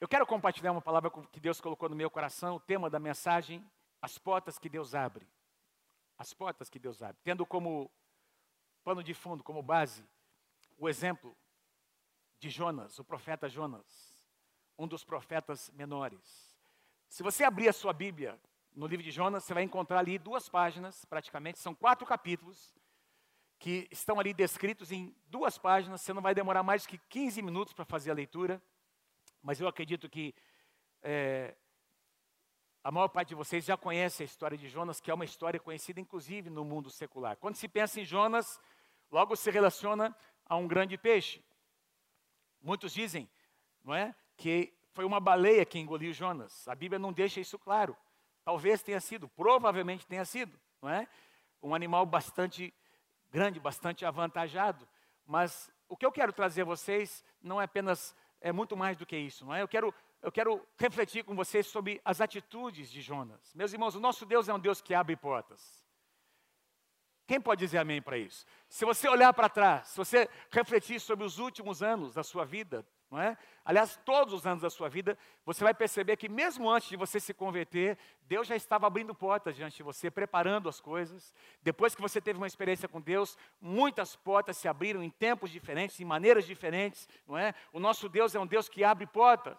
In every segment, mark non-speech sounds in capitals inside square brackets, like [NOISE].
Eu quero compartilhar uma palavra que Deus colocou no meu coração, o tema da mensagem, as portas que Deus abre. As portas que Deus abre. Tendo como pano de fundo, como base, o exemplo de Jonas, o profeta Jonas, um dos profetas menores. Se você abrir a sua Bíblia no livro de Jonas, você vai encontrar ali duas páginas, praticamente, são quatro capítulos, que estão ali descritos em duas páginas. Você não vai demorar mais que 15 minutos para fazer a leitura, mas eu acredito que é, a maior parte de vocês já conhece a história de Jonas, que é uma história conhecida inclusive no mundo secular. Quando se pensa em Jonas, logo se relaciona a um grande peixe. Muitos dizem, não é, que foi uma baleia que engoliu Jonas. A Bíblia não deixa isso claro. Talvez tenha sido, provavelmente tenha sido, não é? Um animal bastante grande, bastante avantajado. Mas o que eu quero trazer a vocês não é apenas, é muito mais do que isso, não é? Eu quero, eu quero refletir com vocês sobre as atitudes de Jonas. Meus irmãos, o nosso Deus é um Deus que abre portas. Quem pode dizer amém para isso? Se você olhar para trás, se você refletir sobre os últimos anos da sua vida, não é? Aliás, todos os anos da sua vida, você vai perceber que mesmo antes de você se converter, Deus já estava abrindo portas diante de você, preparando as coisas. Depois que você teve uma experiência com Deus, muitas portas se abriram em tempos diferentes, em maneiras diferentes, não é? O nosso Deus é um Deus que abre portas.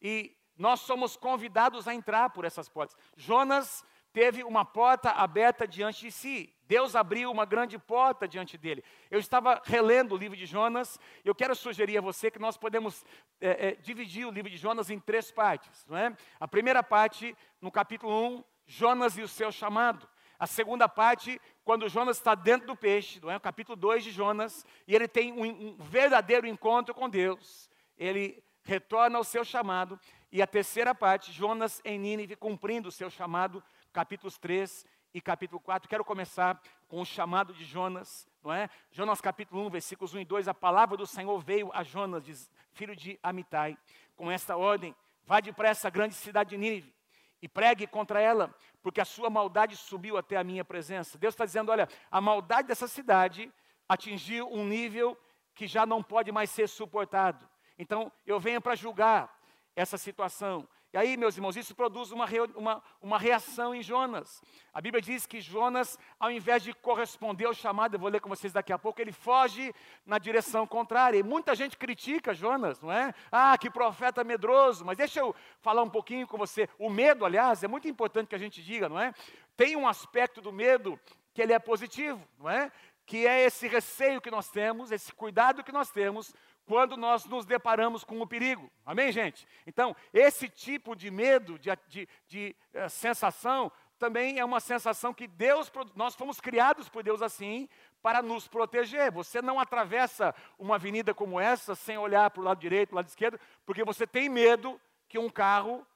E nós somos convidados a entrar por essas portas. Jonas teve uma porta aberta diante de si. Deus abriu uma grande porta diante dele. Eu estava relendo o livro de Jonas. Eu quero sugerir a você que nós podemos é, é, dividir o livro de Jonas em três partes. Não é? A primeira parte, no capítulo 1, Jonas e o seu chamado. A segunda parte, quando Jonas está dentro do peixe, não é? o capítulo 2 de Jonas, e ele tem um, um verdadeiro encontro com Deus. Ele retorna ao seu chamado. E a terceira parte, Jonas em Nínive, cumprindo o seu chamado, capítulos 3 e capítulo 4. Quero começar com o chamado de Jonas, não é? Jonas capítulo 1, versículos 1 e 2. A palavra do Senhor veio a Jonas, filho de Amitai, com esta ordem: Vá depressa à grande cidade de Nínive e pregue contra ela, porque a sua maldade subiu até a minha presença. Deus está dizendo: olha, a maldade dessa cidade atingiu um nível que já não pode mais ser suportado. Então eu venho para julgar essa situação. E aí, meus irmãos, isso produz uma, uma, uma reação em Jonas. A Bíblia diz que Jonas, ao invés de corresponder ao chamado, eu vou ler com vocês daqui a pouco, ele foge na direção contrária. E muita gente critica Jonas, não é? Ah, que profeta medroso. Mas deixa eu falar um pouquinho com você. O medo, aliás, é muito importante que a gente diga, não é? Tem um aspecto do medo que ele é positivo, não é? Que é esse receio que nós temos, esse cuidado que nós temos quando nós nos deparamos com o perigo. Amém, gente? Então, esse tipo de medo, de, de, de uh, sensação, também é uma sensação que Deus, nós fomos criados por Deus assim, para nos proteger. Você não atravessa uma avenida como essa sem olhar para o lado direito, para o lado esquerdo, porque você tem medo que um carro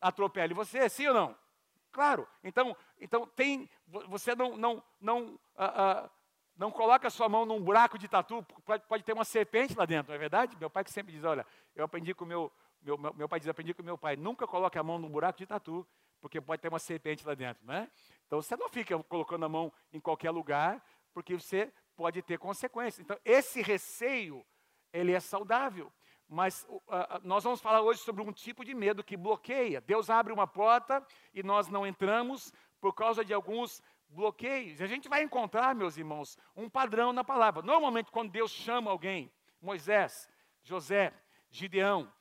atropele você, sim ou não? Claro. Então, então tem, você não, não, não uh, uh, não coloque a sua mão num buraco de tatu, pode, pode, ter uma serpente lá dentro, não é verdade? Meu pai que sempre diz, olha, eu aprendi com meu, meu, meu pai diz, aprendi com meu pai, nunca coloque a mão num buraco de tatu, porque pode ter uma serpente lá dentro, né? Então você não fica colocando a mão em qualquer lugar, porque você pode ter consequências. Então esse receio, ele é saudável. Mas uh, nós vamos falar hoje sobre um tipo de medo que bloqueia. Deus abre uma porta e nós não entramos por causa de alguns bloqueios. A gente vai encontrar, meus irmãos, um padrão na palavra. Normalmente, quando Deus chama alguém, Moisés, José, Gideão,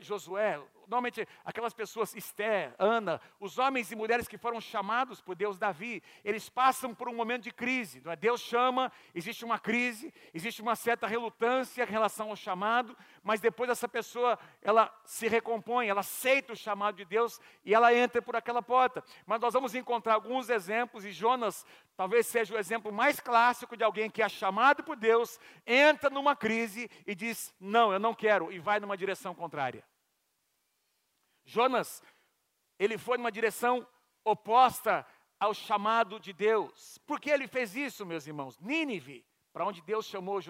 Josué, normalmente aquelas pessoas, Esther, Ana, os homens e mulheres que foram chamados por Deus, Davi, eles passam por um momento de crise. É? Deus chama, existe uma crise, existe uma certa relutância em relação ao chamado, mas depois essa pessoa, ela se recompõe, ela aceita o chamado de Deus e ela entra por aquela porta. Mas nós vamos encontrar alguns exemplos, e Jonas talvez seja o exemplo mais clássico de alguém que é chamado por Deus, entra numa crise e diz: Não, eu não quero, e vai numa direção contrária. Jonas, ele foi numa direção oposta ao chamado de Deus. Por que ele fez isso, meus irmãos? Nínive, para onde Deus chamou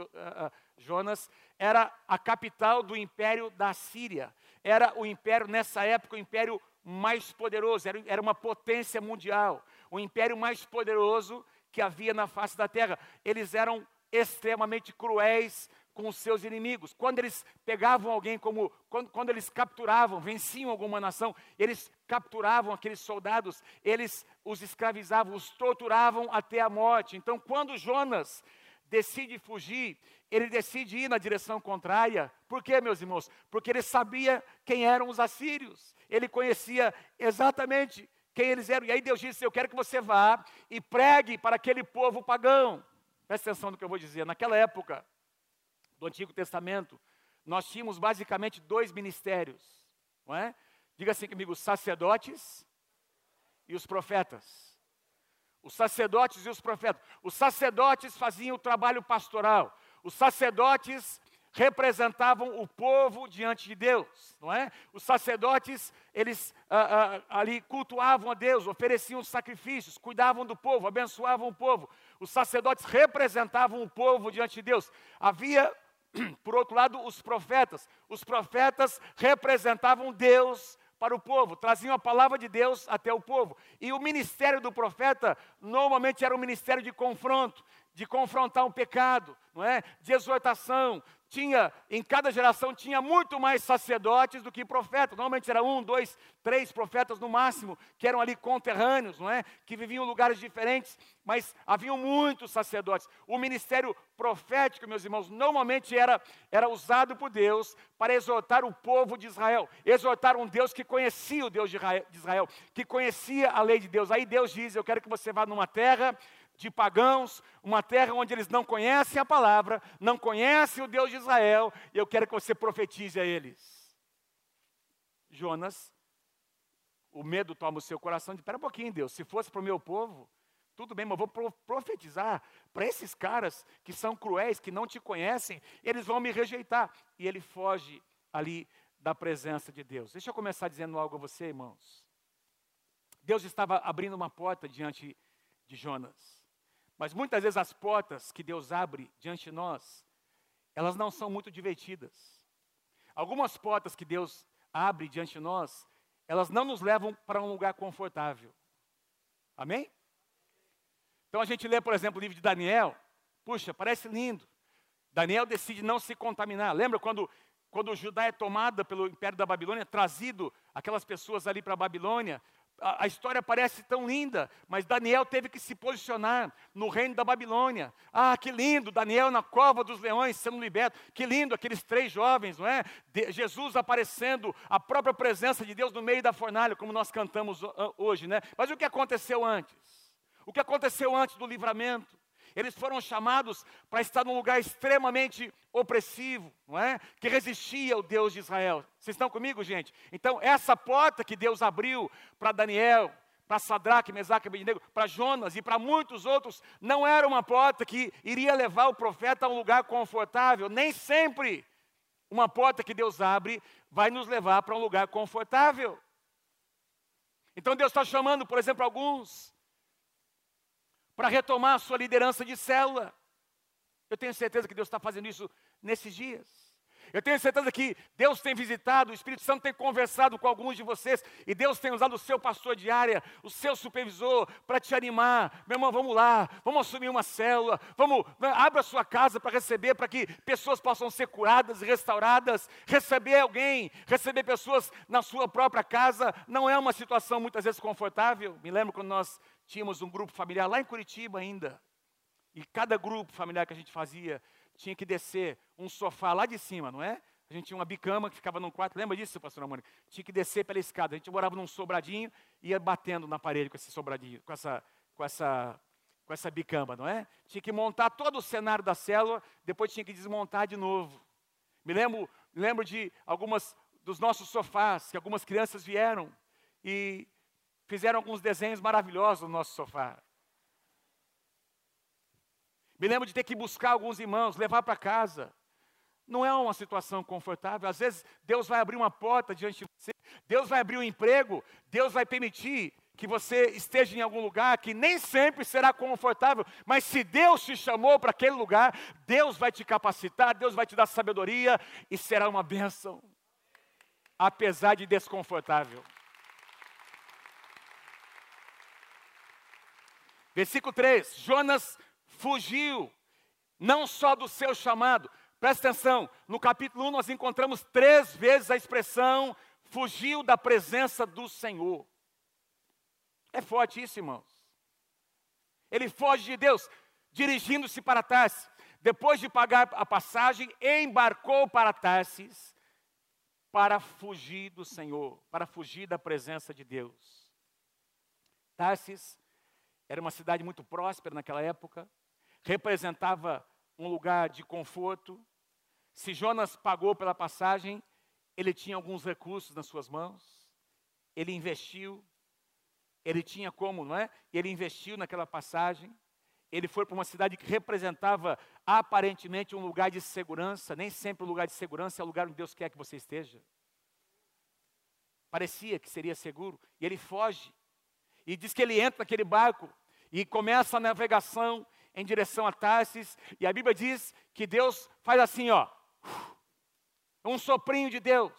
Jonas, era a capital do império da Síria. Era o império, nessa época, o império mais poderoso, era, era uma potência mundial, o império mais poderoso que havia na face da terra. Eles eram extremamente cruéis com os seus inimigos. Quando eles pegavam alguém como quando, quando, eles capturavam, venciam alguma nação, eles capturavam aqueles soldados, eles os escravizavam, os torturavam até a morte. Então, quando Jonas decide fugir, ele decide ir na direção contrária. Por quê, meus irmãos? Porque ele sabia quem eram os assírios. Ele conhecia exatamente quem eles eram. E aí Deus disse: Eu quero que você vá e pregue para aquele povo pagão. Presta atenção no que eu vou dizer. Naquela época do Antigo Testamento, nós tínhamos basicamente dois ministérios, não é? Diga assim comigo: os sacerdotes e os profetas. Os sacerdotes e os profetas. Os sacerdotes faziam o trabalho pastoral. Os sacerdotes representavam o povo diante de Deus, não é? Os sacerdotes, eles ah, ah, ali cultuavam a Deus, ofereciam sacrifícios, cuidavam do povo, abençoavam o povo. Os sacerdotes representavam o povo diante de Deus. Havia, [CLEARS THROAT] por outro lado, os profetas. Os profetas representavam Deus para o povo, traziam a palavra de Deus até o povo. E o ministério do profeta normalmente era um ministério de confronto, de confrontar um pecado, não é? De exortação, tinha, em cada geração tinha muito mais sacerdotes do que profetas. Normalmente era um, dois, três profetas no máximo, que eram ali conterrâneos, não é? Que viviam em lugares diferentes, mas haviam muitos sacerdotes. O ministério profético, meus irmãos, normalmente era, era usado por Deus para exortar o povo de Israel, exortar um Deus que conhecia o Deus de Israel, que conhecia a lei de Deus. Aí Deus diz: Eu quero que você vá numa terra de pagãos, uma terra onde eles não conhecem a palavra, não conhecem o Deus de Israel, e eu quero que você profetize a eles. Jonas, o medo toma o seu coração, de espera um pouquinho, Deus, se fosse para o meu povo, tudo bem, mas eu vou profetizar para esses caras que são cruéis, que não te conhecem, eles vão me rejeitar. E ele foge ali da presença de Deus. Deixa eu começar dizendo algo a você, irmãos. Deus estava abrindo uma porta diante de Jonas. Mas muitas vezes as portas que Deus abre diante de nós, elas não são muito divertidas. Algumas portas que Deus abre diante de nós, elas não nos levam para um lugar confortável. Amém? Então a gente lê, por exemplo, o livro de Daniel. Puxa, parece lindo. Daniel decide não se contaminar. Lembra quando, quando Judá é tomada pelo império da Babilônia, trazido aquelas pessoas ali para a Babilônia, a, história parece tão linda, mas Daniel teve que se posicionar no reino da Babilônia. Ah, que lindo, Daniel na cova dos leões sendo liberto. Que lindo aqueles três jovens, não é? De, Jesus aparecendo, a própria presença de Deus no meio da fornalha, como nós cantamos hoje, né? Mas o que aconteceu antes? O que aconteceu antes do livramento? Eles foram chamados para estar num lugar extremamente opressivo, não é? Que resistia ao Deus de Israel. Vocês estão comigo, gente? Então, essa porta que Deus abriu para Daniel, para Sadraque, Mesaque, Abednego, para Jonas e para muitos outros, não era uma porta que iria levar o profeta a um lugar confortável. Nem sempre uma porta que Deus abre vai nos levar para um lugar confortável. Então Deus está chamando, por exemplo, alguns para retomar a sua liderança de célula. Eu tenho certeza que Deus está fazendo isso nesses dias. Eu tenho certeza que Deus tem visitado, o Espírito Santo tem conversado com alguns de vocês, e Deus tem usado o seu pastor de área, o seu supervisor, para te animar. Meu irmão, vamos lá, vamos assumir uma célula, vamos, abra a sua casa para receber, para que pessoas possam ser curadas e restauradas. Receber alguém, receber pessoas na sua própria casa, não é uma situação muitas vezes confortável. Me lembro quando nós tínhamos um grupo familiar lá em Curitiba ainda. E cada grupo familiar que a gente fazia tinha que descer um sofá lá de cima, não é? A gente tinha uma bicama que ficava num quarto, lembra disso, pastor Mônica? Tinha que descer pela escada. A gente morava num sobradinho e ia batendo na parede com esse sobradinho, com essa, com essa, com essa bicama, não é? Tinha que montar todo o cenário da célula, depois tinha que desmontar de novo. Me lembro, lembro de algumas dos nossos sofás, que algumas crianças vieram e fizeram alguns desenhos maravilhosos no nosso sofá. Me lembro de ter que buscar alguns irmãos, levar para casa. Não é uma situação confortável. Às vezes Deus vai abrir uma porta diante de você, Deus vai abrir um emprego, Deus vai permitir que você esteja em algum lugar que nem sempre será confortável, mas se Deus te chamou para aquele lugar, Deus vai te capacitar, Deus vai te dar sabedoria e será uma bênção, apesar de desconfortável. Versículo 3: Jonas fugiu, não só do seu chamado. Presta atenção, no capítulo 1 nós encontramos três vezes a expressão fugiu da presença do Senhor. É forte isso, irmãos. Ele foge de Deus, dirigindo-se para Tarsis. Depois de pagar a passagem, embarcou para Tarsis para fugir do Senhor, para fugir da presença de Deus. Tarsis era uma cidade muito próspera naquela época, representava um lugar de conforto. Se Jonas pagou pela passagem, ele tinha alguns recursos nas suas mãos, ele investiu, ele tinha como, não é? Ele investiu naquela passagem. Ele foi para uma cidade que representava aparentemente um lugar de segurança, nem sempre o lugar de segurança é o lugar onde Deus quer que você esteja. Parecia que seria seguro, e ele foge. E diz que ele entra naquele barco e começa a navegação em direção a Tarsis, e a Bíblia diz que Deus faz assim, ó, um soprinho de Deus,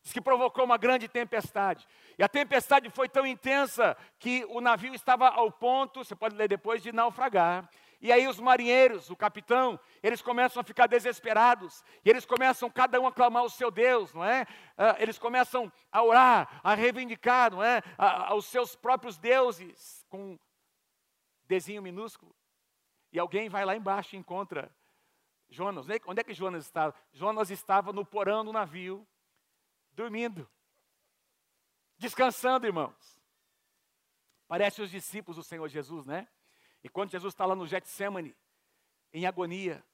diz que provocou uma grande tempestade. E a tempestade foi tão intensa que o navio estava ao ponto, você pode ler depois, de naufragar. E aí os marinheiros, o capitão, eles começam a ficar desesperados. E eles começam cada um a clamar o seu Deus, não é? Uh, eles começam a orar, a reivindicar, não é? A, aos seus próprios deuses, com desenho minúsculo. E alguém vai lá embaixo e encontra Jonas. Onde é que Jonas estava? Jonas estava no porão do navio, dormindo descansando, irmãos. Parece os discípulos do Senhor Jesus, né? E quando Jesus está lá no Getsemane, em agonia,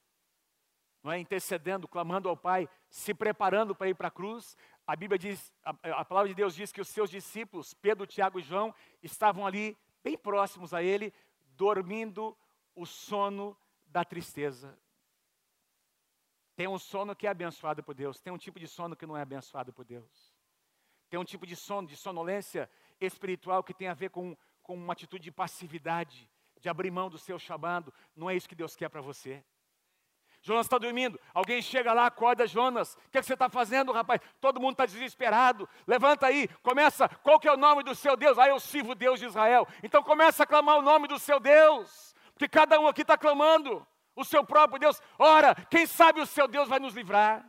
não é? intercedendo, clamando ao Pai, se preparando para ir para a cruz, a Bíblia diz, a, a, palavra de Deus diz que os seus discípulos, Pedro, Tiago e João, estavam ali, bem próximos a ele, dormindo o sono da tristeza. Tem um sono que é abençoado por Deus, tem um tipo de sono que não é abençoado por Deus. Tem um tipo de sono, de sonolência espiritual que tem a ver com, com uma atitude de passividade, de abrir mão do seu chamado. Não é isso que Deus quer para você. Jonas está dormindo. Alguém chega lá, acorda Jonas. O que, é que você está fazendo, rapaz? Todo mundo está desesperado. Levanta aí, começa. Qual que é o nome do seu Deus? Ah, eu sirvo o Deus de Israel. Então começa a clamar o nome do seu Deus. Porque cada um aqui está clamando o seu próprio Deus. Ora, quem sabe o seu Deus vai nos livrar.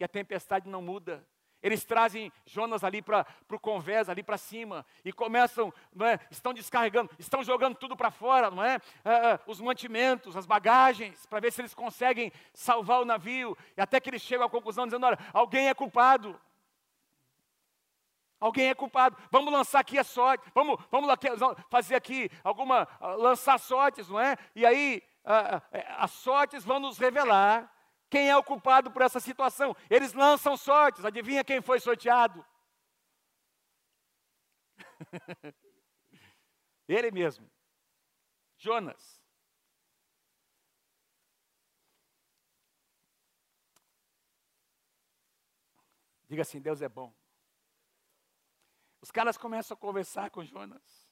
E a tempestade não muda. Eles trazem Jonas ali para o convés, ali para cima, e começam, não é, estão descarregando, estão jogando tudo para fora, não é? é? é? Os mantimentos, as bagagens, para ver se eles conseguem salvar o navio, e até que eles chegam à conclusão dizendo: olha, alguém é culpado. Alguém é culpado. Vamos lançar aqui a sorte. Vamos, vamos fazer aqui alguma. lançar sortes, não é? E aí as sortes vão nos revelar quem é o culpado por essa situação? Eles lançam sortes. Adivinha quem foi sorteado? [LAUGHS] Ele mesmo. Jonas. Diga assim: Deus é bom. Os caras começam a conversar com Jonas.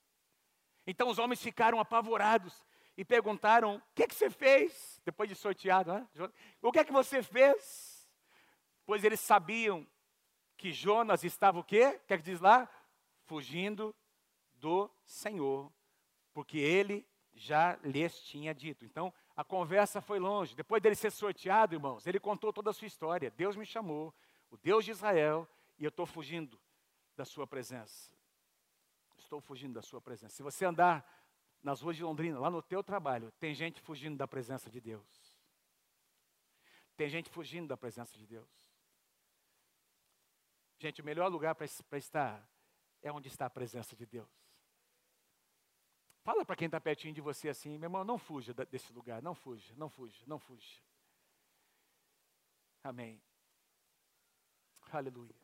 Então os homens ficaram apavorados e perguntaram: O que, é que você fez? Depois de sorteado, né? O que é que você fez? Pois eles sabiam que Jonas estava o quê? O que é que diz lá? Fugindo do Senhor, porque ele já lhes tinha dito. Então, a conversa foi longe. Depois dele ser sorteado, irmãos, ele contou toda a sua história. Deus me chamou, o Deus de Israel, e eu estou fugindo da sua presença. Estou fugindo da sua presença. Se você andar nas ruas de Londrina, lá no teu trabalho, tem gente fugindo da presença de Deus. Tem gente fugindo da presença de Deus. Gente, o melhor lugar para estar é onde está a presença de Deus. Fala para quem está pertinho de você assim, meu irmão, não fuja desse lugar, não fuja, não fuja, não fuja. Amém. Aleluia.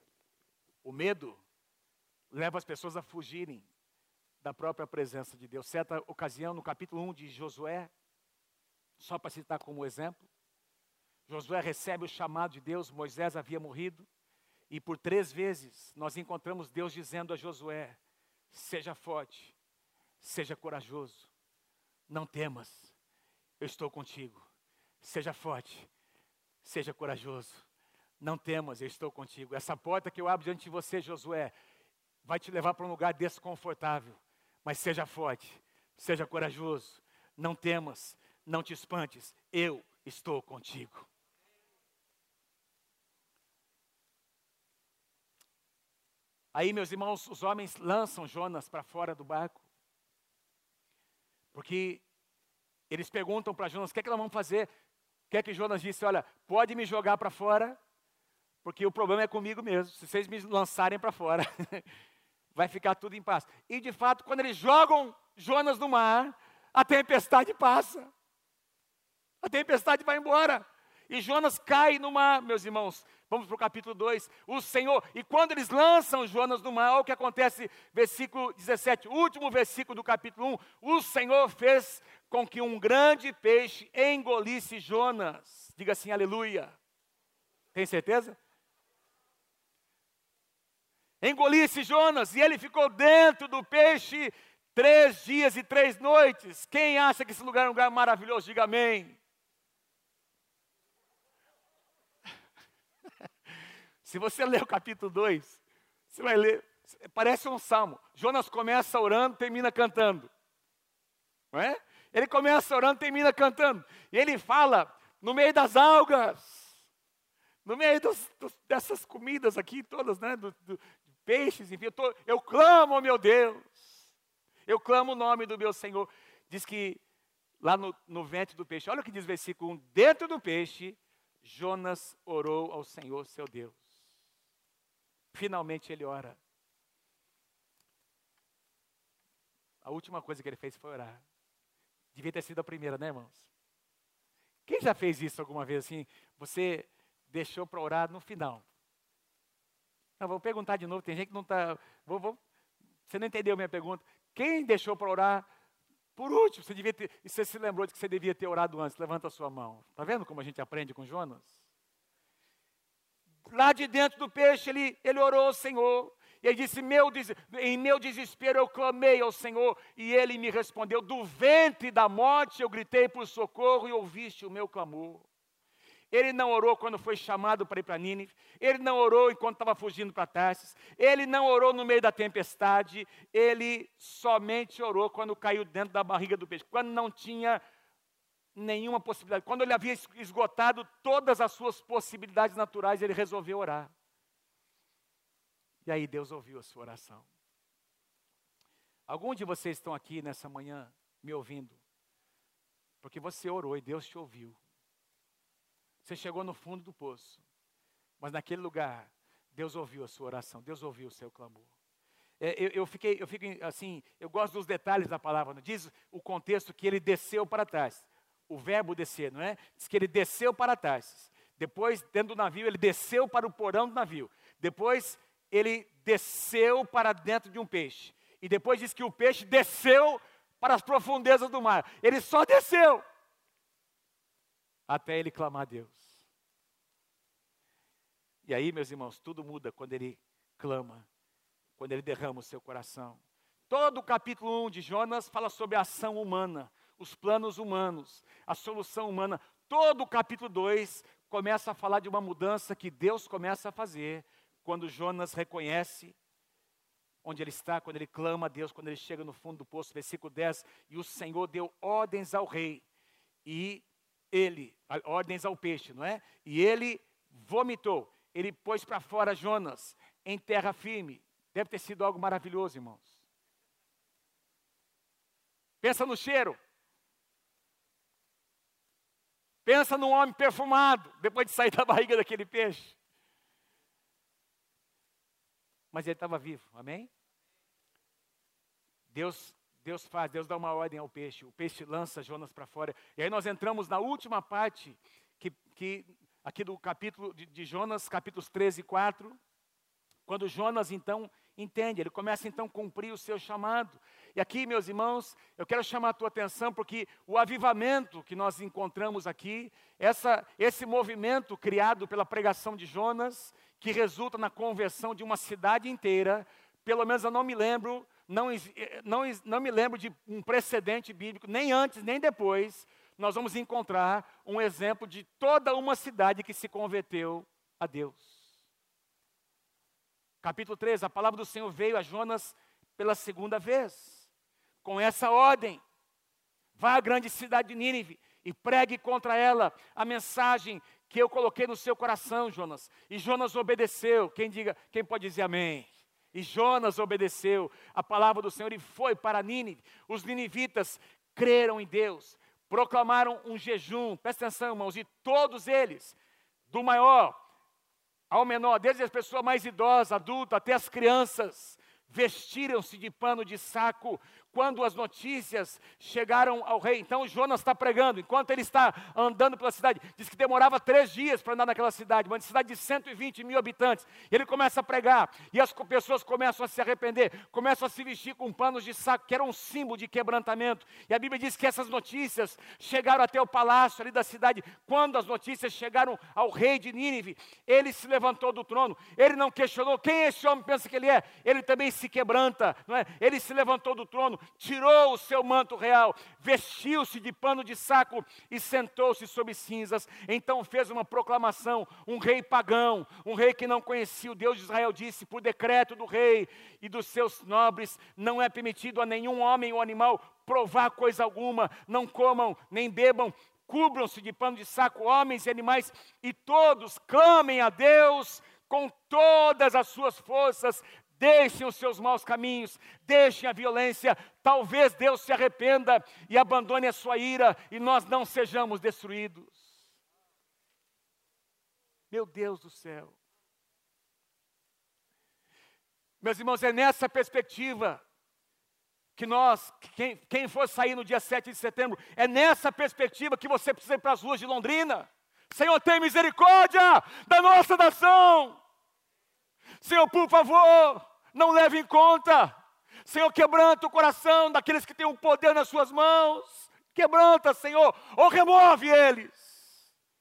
O medo leva as pessoas a fugirem da própria presença de Deus. Certa ocasião, no capítulo 1 de Josué, só para citar como exemplo, Josué recebe o chamado de Deus, Moisés havia morrido, e por três vezes nós encontramos Deus dizendo a Josué: seja forte, seja corajoso, não temas, eu estou contigo. Seja forte, seja corajoso, não temas, eu estou contigo. Essa porta que eu abro diante de você, Josué, vai te levar para um lugar desconfortável, mas seja forte, seja corajoso, não temas, não te espantes, eu estou contigo. Aí, meus irmãos, os homens lançam Jonas para fora do barco, porque eles perguntam para Jonas: o que é que nós vamos fazer? O que é que Jonas disse? Olha, pode me jogar para fora, porque o problema é comigo mesmo, se vocês me lançarem para fora. [LAUGHS] vai ficar tudo em paz. E de fato, quando eles jogam Jonas no mar, a tempestade passa. A tempestade vai embora. E Jonas cai no mar, meus irmãos. Vamos para o capítulo 2. O Senhor, e quando eles lançam Jonas no mar, olha o que acontece, versículo 17, último versículo do capítulo 1. O Senhor fez com que um grande peixe engolisse Jonas. Diga assim, aleluia. Tem certeza? Engolisse Jonas e ele ficou dentro do peixe três dias e três noites. Quem acha que esse lugar é um lugar maravilhoso, diga amém. [LAUGHS] Se você ler o capítulo 2, você vai ler, parece um salmo. Jonas começa orando, termina cantando. Não é? Ele começa orando, termina cantando. E ele fala no meio das algas, no meio dos, dos, dessas comidas aqui todas, né? Do, do, peixes, enfim, eu, tô, eu clamo, meu Deus. Eu clamo o nome do meu Senhor. Diz que lá no, no ventre do peixe, olha o que diz o versículo 1: dentro do peixe, Jonas orou ao Senhor seu Deus. Finalmente ele ora. A última coisa que ele fez foi orar. Devia ter sido a primeira, né, irmãos? Quem já fez isso alguma vez assim? Você deixou para orar no final. Não, vou perguntar de novo, tem gente que não está. Vou, vou, você não entendeu minha pergunta. Quem deixou para orar por último? Você devia ter, você se lembrou de que você devia ter orado antes? Levanta a sua mão. Está vendo como a gente aprende com Jonas? Lá de dentro do peixe, ele, ele orou ao Senhor. E ele disse: meu, Em meu desespero eu clamei ao Senhor, e ele me respondeu: Do ventre da morte eu gritei por socorro e ouviste o meu clamor. Ele não orou quando foi chamado para ir para Nínive. Ele não orou enquanto estava fugindo para Tarsis. Ele não orou no meio da tempestade. Ele somente orou quando caiu dentro da barriga do peixe. Quando não tinha nenhuma possibilidade. Quando ele havia esgotado todas as suas possibilidades naturais, ele resolveu orar. E aí Deus ouviu a sua oração. Alguns de vocês estão aqui nessa manhã me ouvindo, porque você orou e Deus te ouviu. Você chegou no fundo do poço, mas naquele lugar, Deus ouviu a sua oração, Deus ouviu o seu clamor. É, eu, eu, fiquei, eu fico assim, eu gosto dos detalhes da palavra, não diz o contexto que ele desceu para trás. O verbo descer, não é? Diz que ele desceu para trás. Depois, dentro do navio, ele desceu para o porão do navio. Depois, ele desceu para dentro de um peixe. E depois diz que o peixe desceu para as profundezas do mar. Ele só desceu até ele clamar a Deus. E aí, meus irmãos, tudo muda quando ele clama, quando ele derrama o seu coração. Todo o capítulo 1 de Jonas fala sobre a ação humana, os planos humanos, a solução humana. Todo o capítulo 2 começa a falar de uma mudança que Deus começa a fazer quando Jonas reconhece onde ele está, quando ele clama a Deus, quando ele chega no fundo do poço, versículo 10, e o Senhor deu ordens ao rei, e ele, ordens ao peixe, não é? E ele vomitou, ele pôs para fora Jonas em terra firme. Deve ter sido algo maravilhoso, irmãos. Pensa no cheiro. Pensa num homem perfumado, depois de sair [LAUGHS] da barriga daquele peixe mas ele estava vivo, amém? Deus, Deus faz, Deus dá uma ordem ao peixe, o peixe lança Jonas para fora. E aí nós entramos na última parte, que, que aqui do capítulo de, de Jonas, capítulos 13 e 4, quando Jonas então entende, ele começa então a cumprir o seu chamado. E aqui, meus irmãos, eu quero chamar a tua atenção porque o avivamento que nós encontramos aqui, essa, esse movimento criado pela pregação de Jonas, que resulta na conversão de uma cidade inteira, pelo menos eu não me lembro, não, não, não me lembro de um precedente bíblico, nem antes, nem depois, nós vamos encontrar um exemplo de toda uma cidade que se converteu a Deus. Capítulo 3, a palavra do Senhor veio a Jonas pela segunda vez, com essa ordem: vá à grande cidade de Nínive e pregue contra ela a mensagem que eu coloquei no seu coração, Jonas. E Jonas obedeceu. Quem diga, quem pode dizer amém? E Jonas obedeceu a palavra do Senhor e foi para Nínive. Os ninivitas creram em Deus, proclamaram um jejum, presta atenção, irmãos, e todos eles, do maior ao menor, desde as pessoas mais idosas, adultas, até as crianças, vestiram-se de pano de saco, quando as notícias chegaram ao rei. Então Jonas está pregando, enquanto ele está andando pela cidade. Diz que demorava três dias para andar naquela cidade, uma cidade de 120 mil habitantes. Ele começa a pregar, e as pessoas começam a se arrepender, começam a se vestir com panos de saco, que era um símbolo de quebrantamento. E a Bíblia diz que essas notícias chegaram até o palácio ali da cidade. Quando as notícias chegaram ao rei de Nínive, ele se levantou do trono, ele não questionou quem esse homem pensa que ele é, ele também se quebranta, não é? Ele se levantou do trono, tirou o seu manto real, vestiu-se de pano de saco e sentou-se sob cinzas. Então fez uma proclamação: um rei pagão, um rei que não conhecia o Deus de Israel, disse: por decreto do rei e dos seus nobres, não é permitido a nenhum homem ou animal provar coisa alguma, não comam nem bebam, cubram-se de pano de saco homens e animais, e todos clamem a Deus com todas as suas forças, deixem os seus maus caminhos, deixem a violência, talvez Deus se arrependa e abandone a sua ira e nós não sejamos destruídos. Meu Deus do céu. Meus irmãos, é nessa perspectiva que nós, quem, quem for sair no dia 7 de setembro, é nessa perspectiva que você precisa ir para as ruas de Londrina. Senhor, tem misericórdia da nossa nação. Senhor, por favor, não leve em conta. Senhor, quebranta o coração daqueles que têm o poder nas suas mãos. Quebranta, Senhor, ou remove eles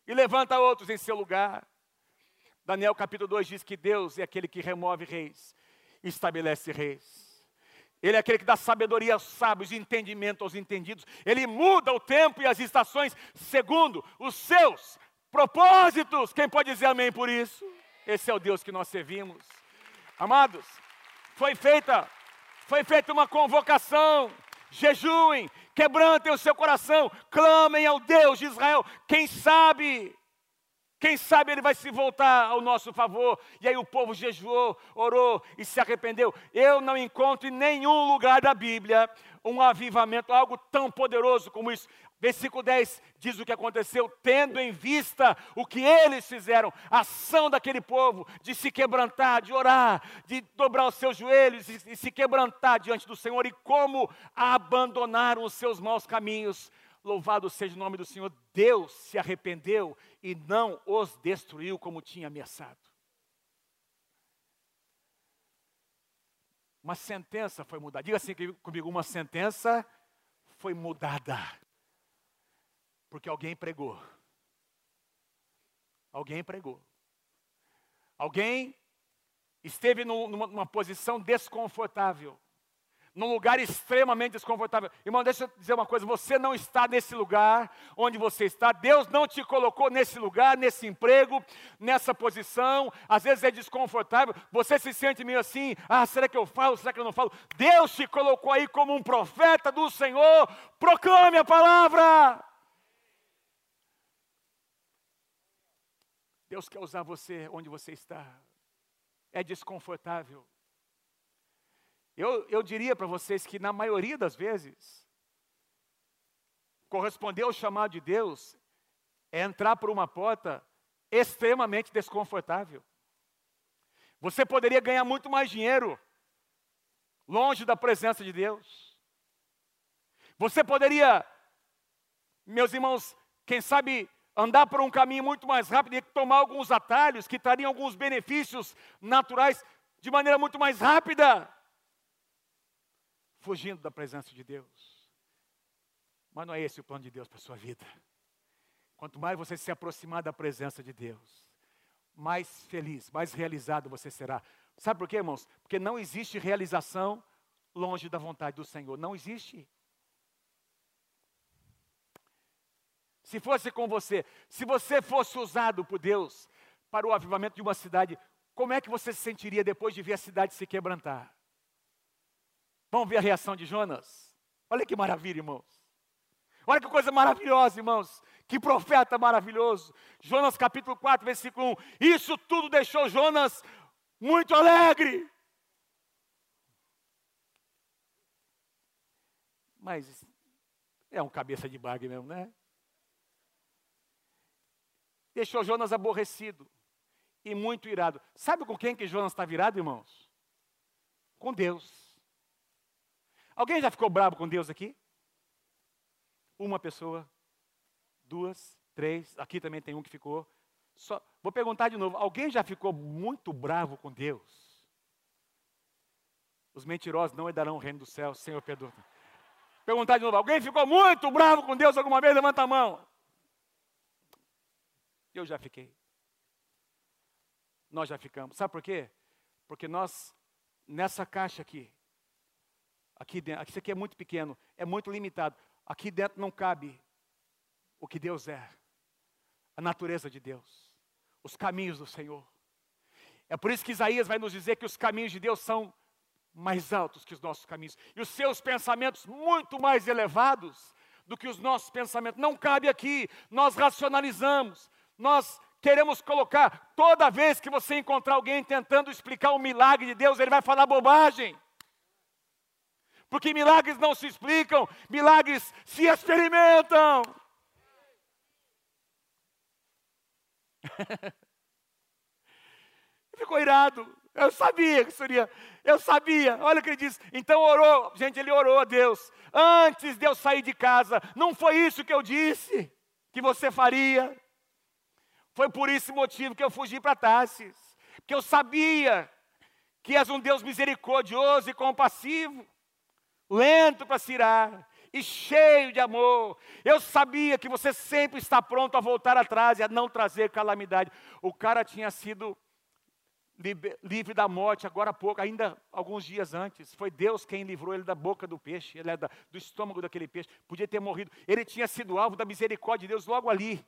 e levanta outros em seu lugar. Daniel capítulo 2 diz que Deus é aquele que remove reis e estabelece reis. Ele é aquele que dá sabedoria aos sábios e entendimento aos entendidos. Ele muda o tempo e as estações segundo os seus propósitos. Quem pode dizer amém por isso? Esse é o Deus que nós servimos. Amados, foi feita, foi feita uma convocação. Jejuem, quebrantem o seu coração, clamem ao Deus de Israel. Quem sabe, quem sabe ele vai se voltar ao nosso favor. E aí o povo jejuou, orou e se arrependeu. Eu não encontro em nenhum lugar da Bíblia um avivamento, algo tão poderoso como isso. Versículo 10 diz o que aconteceu, tendo em vista o que eles fizeram, a ação daquele povo de se quebrantar, de orar, de dobrar os seus joelhos e, se quebrantar diante do Senhor, e como abandonaram os seus maus caminhos. Louvado seja o nome do Senhor, Deus se arrependeu e não os destruiu como tinha ameaçado. Uma sentença foi mudada. Diga assim comigo: uma sentença foi mudada. Porque alguém pregou. Alguém pregou. Alguém esteve numa, numa posição desconfortável num lugar extremamente desconfortável. Irmão, deixa eu dizer uma coisa: você não está nesse lugar onde você está, Deus não te colocou nesse lugar, nesse emprego, nessa posição. Às vezes é desconfortável, você se sente meio assim: ah, será que eu falo, será que eu não falo? Deus te colocou aí como um profeta do Senhor, proclame a palavra. Deus quer usar você onde você está. É desconfortável. Eu, eu diria para vocês que, na maioria das vezes, corresponder ao chamado de Deus é entrar por uma porta extremamente desconfortável. Você poderia ganhar muito mais dinheiro longe da presença de Deus. Você poderia, meus irmãos, quem sabe andar por um caminho muito mais rápido e tomar alguns atalhos que trariam alguns benefícios naturais de maneira muito mais rápida, fugindo da presença de Deus. Mas não é esse o plano de Deus para a sua vida. Quanto mais você se aproximar da presença de Deus, mais feliz, mais realizado você será. Sabe por quê, irmãos? Porque não existe realização longe da vontade do Senhor. Não existe. se fosse com você, se você fosse usado por Deus para o avivamento de uma cidade, como é que você se sentiria depois de ver a cidade se quebrantar? Vamos ver a reação de Jonas? Olha que maravilha, irmãos. Olha que coisa maravilhosa, irmãos. Que profeta maravilhoso. Jonas capítulo 4, versículo 1. Isso tudo deixou Jonas muito alegre. Mas é um cabeça de bagre mesmo, né? Deixou Jonas aborrecido e muito irado. Sabe com quem que Jonas está virado, irmãos? Com Deus. Alguém já ficou bravo com Deus aqui? Uma pessoa, duas, três, aqui também tem um que ficou. Só, vou perguntar de novo: alguém já ficou muito bravo com Deus? Os mentirosos não herdarão o reino do céu, Senhor perdoa. Perguntar de novo: alguém ficou muito bravo com Deus alguma vez? Levanta a mão. Eu já fiquei. Nós já ficamos. Sabe por quê? Porque nós, nessa caixa aqui, aqui dentro, isso aqui é muito pequeno, é muito limitado. Aqui dentro não cabe o que Deus é, a natureza de Deus, os caminhos do Senhor. É por isso que Isaías vai nos dizer que os caminhos de Deus são mais altos que os nossos caminhos, e os seus pensamentos muito mais elevados do que os nossos pensamentos. Não cabe aqui, nós racionalizamos, nós queremos colocar, toda vez que você encontrar alguém tentando explicar o milagre de Deus, ele vai falar bobagem. Porque milagres não se explicam, milagres se experimentam. [LAUGHS] Ficou irado. Eu sabia que seria. Eu sabia. Olha o que ele diz. Então orou. Gente, ele orou a Deus. Antes de eu sair de casa. Não foi isso que eu disse que você faria. Foi por esse motivo que eu fugi para Tarsis. Porque eu sabia que és um Deus misericordioso e compassivo, lento para se irar e cheio de amor. Eu sabia que você sempre está pronto a voltar atrás e a não trazer calamidade. O cara tinha sido livre da morte agora há pouco, ainda alguns dias antes. Foi Deus quem livrou ele da boca do peixe, ele é da, do estômago daquele peixe. Podia ter morrido. Ele tinha sido alvo da misericórdia de Deus logo ali.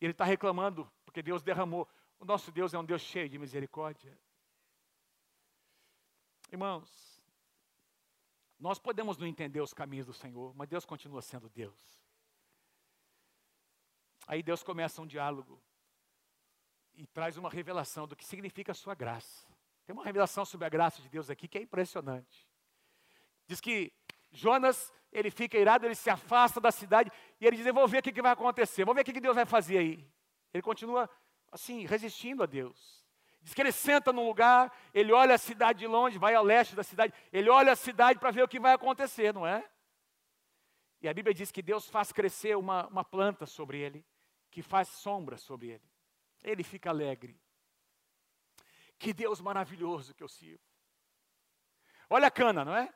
Ele está reclamando porque Deus derramou. O nosso Deus é um Deus cheio de misericórdia. Irmãos, nós podemos não entender os caminhos do Senhor, mas Deus continua sendo Deus. Aí Deus começa um diálogo e traz uma revelação do que significa a sua graça. Tem uma revelação sobre a graça de Deus aqui que é impressionante. Diz que Jonas, ele fica irado, ele se afasta da cidade e ele diz: vou ver o que, que vai acontecer, vou ver o que, que Deus vai fazer aí. Ele continua assim, resistindo a Deus. Diz que ele senta num lugar, ele olha a cidade de longe, vai ao leste da cidade, ele olha a cidade para ver o que vai acontecer, não é? E a Bíblia diz que Deus faz crescer uma, uma planta sobre ele, que faz sombra sobre ele. Ele fica alegre. Que Deus maravilhoso que eu sirvo. Olha a cana, não é?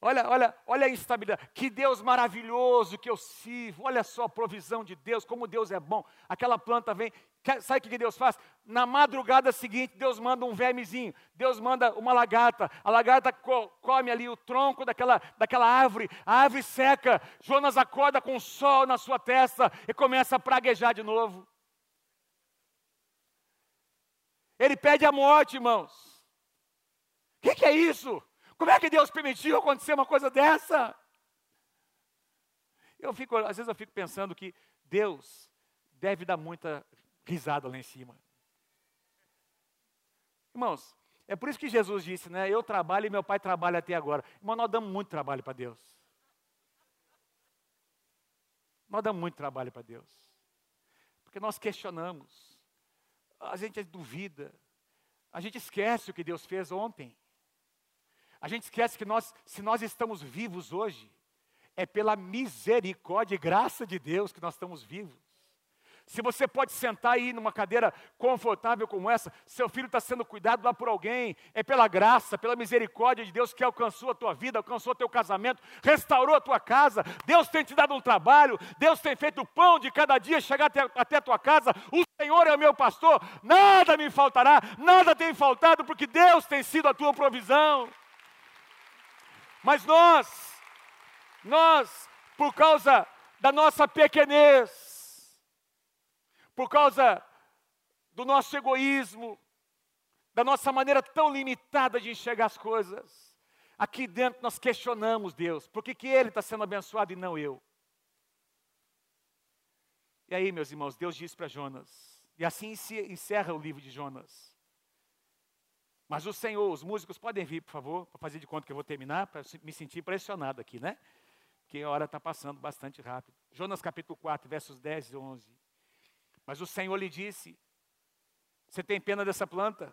Olha, olha, olha a instabilidade. Que Deus maravilhoso que eu sirvo. Olha só a provisão de Deus, como Deus é bom. Aquela planta vem. Sabe o que Deus faz? Na madrugada seguinte, Deus manda um vermezinho. Deus manda uma lagarta. A lagarta co come ali o tronco daquela, daquela árvore. A árvore seca. Jonas acorda com o sol na sua testa e começa a praguejar de novo. Ele pede a morte, irmãos. O que, que é isso? Como é que Deus permitiu acontecer uma coisa dessa? Eu fico, às vezes eu fico pensando que Deus deve dar muita risada lá em cima. Irmãos, é por isso que Jesus disse, né? Eu trabalho e meu pai trabalha até agora. Irmão, nós damos muito trabalho para Deus. Nós damos muito trabalho para Deus. Porque nós questionamos. A gente duvida. A gente esquece o que Deus fez ontem. A gente esquece que nós, se nós estamos vivos hoje, é pela misericórdia e graça de Deus que nós estamos vivos. Se você pode sentar aí numa cadeira confortável como essa, seu filho está sendo cuidado lá por alguém, é pela graça, pela misericórdia de Deus que alcançou a tua vida, alcançou o teu casamento, restaurou a tua casa, Deus tem te dado um trabalho, Deus tem feito o pão de cada dia chegar até, até a tua casa, o Senhor é o meu pastor, nada me faltará, nada tem faltado, porque Deus tem sido a tua provisão. Mas nós, nós, por causa da nossa pequenez, por causa do nosso egoísmo, da nossa maneira tão limitada de enxergar as coisas, aqui dentro nós questionamos Deus, por que, que Ele está sendo abençoado e não eu? E aí, meus irmãos, Deus diz para Jonas, e assim se encerra o livro de Jonas. Mas o Senhor, os músicos podem vir, por favor, para fazer de conta que eu vou terminar, para me sentir pressionado aqui, né? Que a hora está passando bastante rápido. Jonas capítulo 4, versos 10 e 11. Mas o Senhor lhe disse: Você tem pena dessa planta?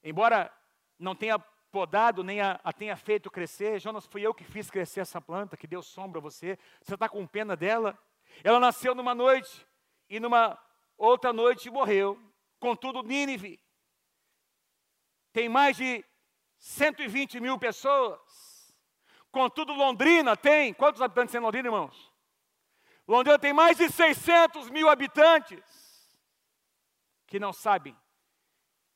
Embora não tenha podado, nem a, a, tenha feito crescer, Jonas, fui eu que fiz crescer essa planta, que deu sombra a você. Você está com pena dela? Ela nasceu numa noite, e numa outra noite morreu. Contudo, Nínive tem mais de 120 mil pessoas. Contudo, Londrina tem, quantos habitantes tem Londrina, irmãos? Londrina tem mais de 600 mil habitantes que não sabem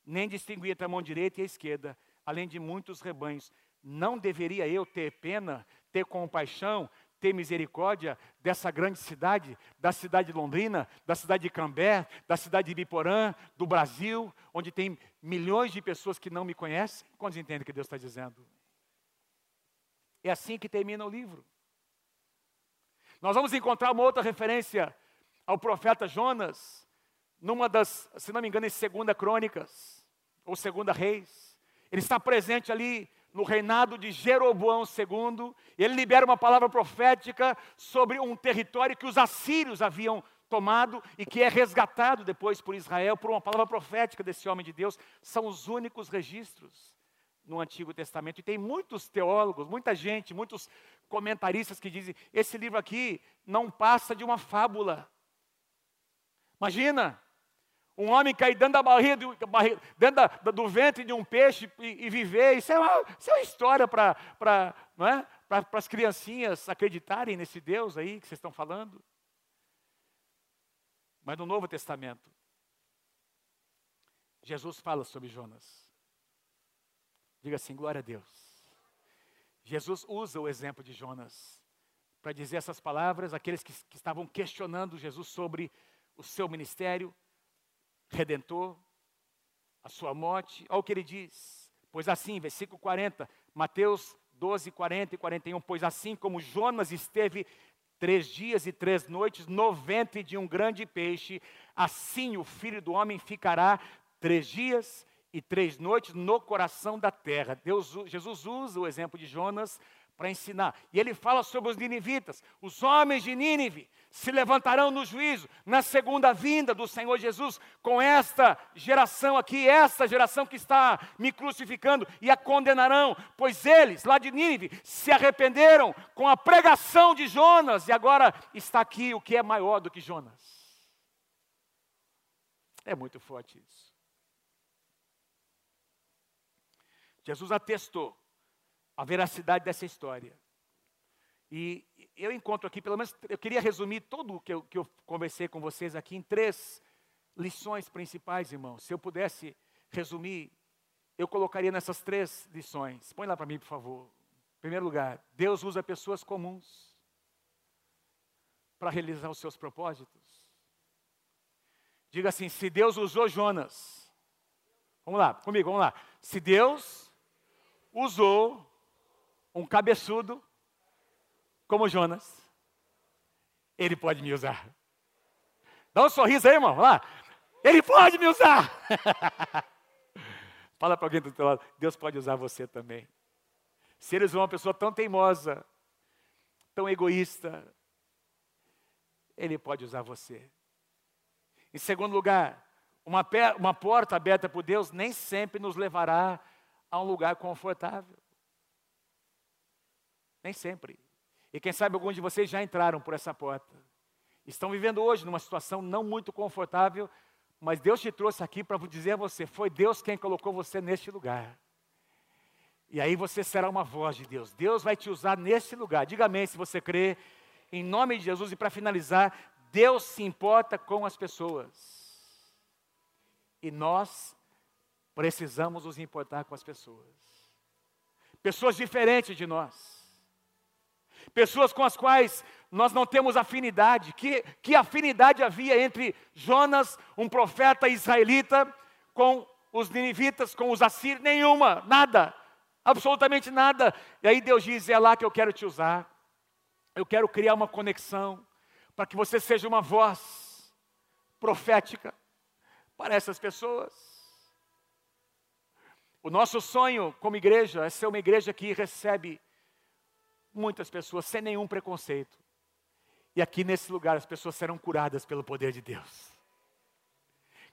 nem distinguir entre a mão direita e a esquerda, além de muitos rebanhos. Não deveria eu ter pena, ter compaixão, ter misericórdia dessa grande cidade, da cidade de Londrina, da cidade de Cambé, da cidade de Biporã, do Brasil, onde tem milhões de pessoas que não me conhecem? Quantos entendem o que Deus está dizendo? É assim que termina o livro. Nós vamos encontrar uma outra referência ao profeta Jonas, numa das, se não me engano, em Segunda Crônicas, ou Segunda Reis. Ele está presente ali no reinado de Jeroboão II, ele libera uma palavra profética sobre um território que os assírios haviam tomado e que é resgatado depois por Israel por uma palavra profética desse homem de Deus. São os únicos registros no Antigo Testamento. E tem muitos teólogos, muita gente, muitos comentaristas que dizem: esse livro aqui não passa de uma fábula. Imagina, um homem cair dentro da barriga, dentro da, do ventre de um peixe e, e viver, isso é uma, isso é uma história para é? as criancinhas acreditarem nesse Deus aí que vocês estão falando. Mas no Novo Testamento, Jesus fala sobre Jonas. Diga assim, glória a Deus. Jesus usa o exemplo de Jonas para dizer essas palavras àqueles que, que estavam questionando Jesus sobre o seu ministério, redentor, a sua morte. Olha o que ele diz. Pois assim, versículo 40, Mateus 12, 40 e 41. Pois assim como Jonas esteve três dias e três noites no ventre de um grande peixe, assim o filho do homem ficará três dias e três noites no coração da terra. Deus, Jesus usa o exemplo de Jonas para ensinar. E ele fala sobre os ninivitas. Os homens de Nínive se levantarão no juízo, na segunda vinda do Senhor Jesus, com esta geração aqui, essa geração que está me crucificando, e a condenarão, pois eles, lá de Nínive, se arrependeram com a pregação de Jonas, e agora está aqui o que é maior do que Jonas. É muito forte isso. Jesus atestou a veracidade dessa história. E eu encontro aqui, pelo menos, eu queria resumir tudo o que eu, que eu conversei com vocês aqui em três lições principais, irmãos. Se eu pudesse resumir, eu colocaria nessas três lições. Põe lá para mim, por favor. Em primeiro lugar, Deus usa pessoas comuns para realizar os seus propósitos. Diga assim: se Deus usou Jonas, vamos lá, comigo, vamos lá. Se Deus usou um cabeçudo como Jonas, ele pode me usar. Dá um sorriso aí, irmão. Lá. Ele pode me usar. [LAUGHS] Fala para alguém do teu lado, Deus pode usar você também. Se eles vão uma pessoa tão teimosa, tão egoísta, Ele pode usar você. Em segundo lugar, uma, uma porta aberta por Deus nem sempre nos levará a um lugar confortável. Nem sempre. E quem sabe alguns de vocês já entraram por essa porta. Estão vivendo hoje numa situação não muito confortável, mas Deus te trouxe aqui para dizer a você: foi Deus quem colocou você neste lugar. E aí você será uma voz de Deus. Deus vai te usar nesse lugar. Diga amém se você crê. Em nome de Jesus. E para finalizar, Deus se importa com as pessoas. E nós precisamos nos importar com as pessoas. Pessoas diferentes de nós pessoas com as quais nós não temos afinidade. Que, que afinidade havia entre Jonas, um profeta israelita, com os ninivitas, com os assírios? Nenhuma, nada, absolutamente nada. E aí Deus diz: é lá que eu quero te usar, eu quero criar uma conexão, para que você seja uma voz profética para essas pessoas. O nosso sonho como igreja é ser uma igreja que recebe muitas pessoas sem nenhum preconceito. E aqui nesse lugar as pessoas serão curadas pelo poder de Deus.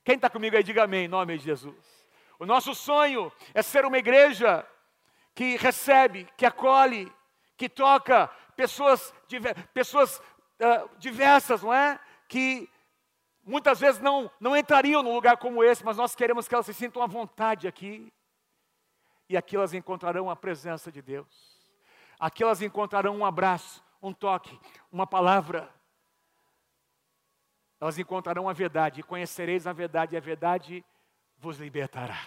Quem está comigo aí, diga amém, em nome de Jesus. O nosso sonho é ser uma igreja que recebe, que acolhe, que toca pessoas, pessoas uh, diversas, não é? Que muitas vezes não, não entrariam num lugar como esse, mas nós queremos que elas se sintam à vontade aqui. E aqui elas encontrarão a presença de Deus. Aqui elas encontrarão um abraço, um toque, uma palavra. Elas encontrarão a verdade, e conhecereis a verdade, e a verdade vos libertará.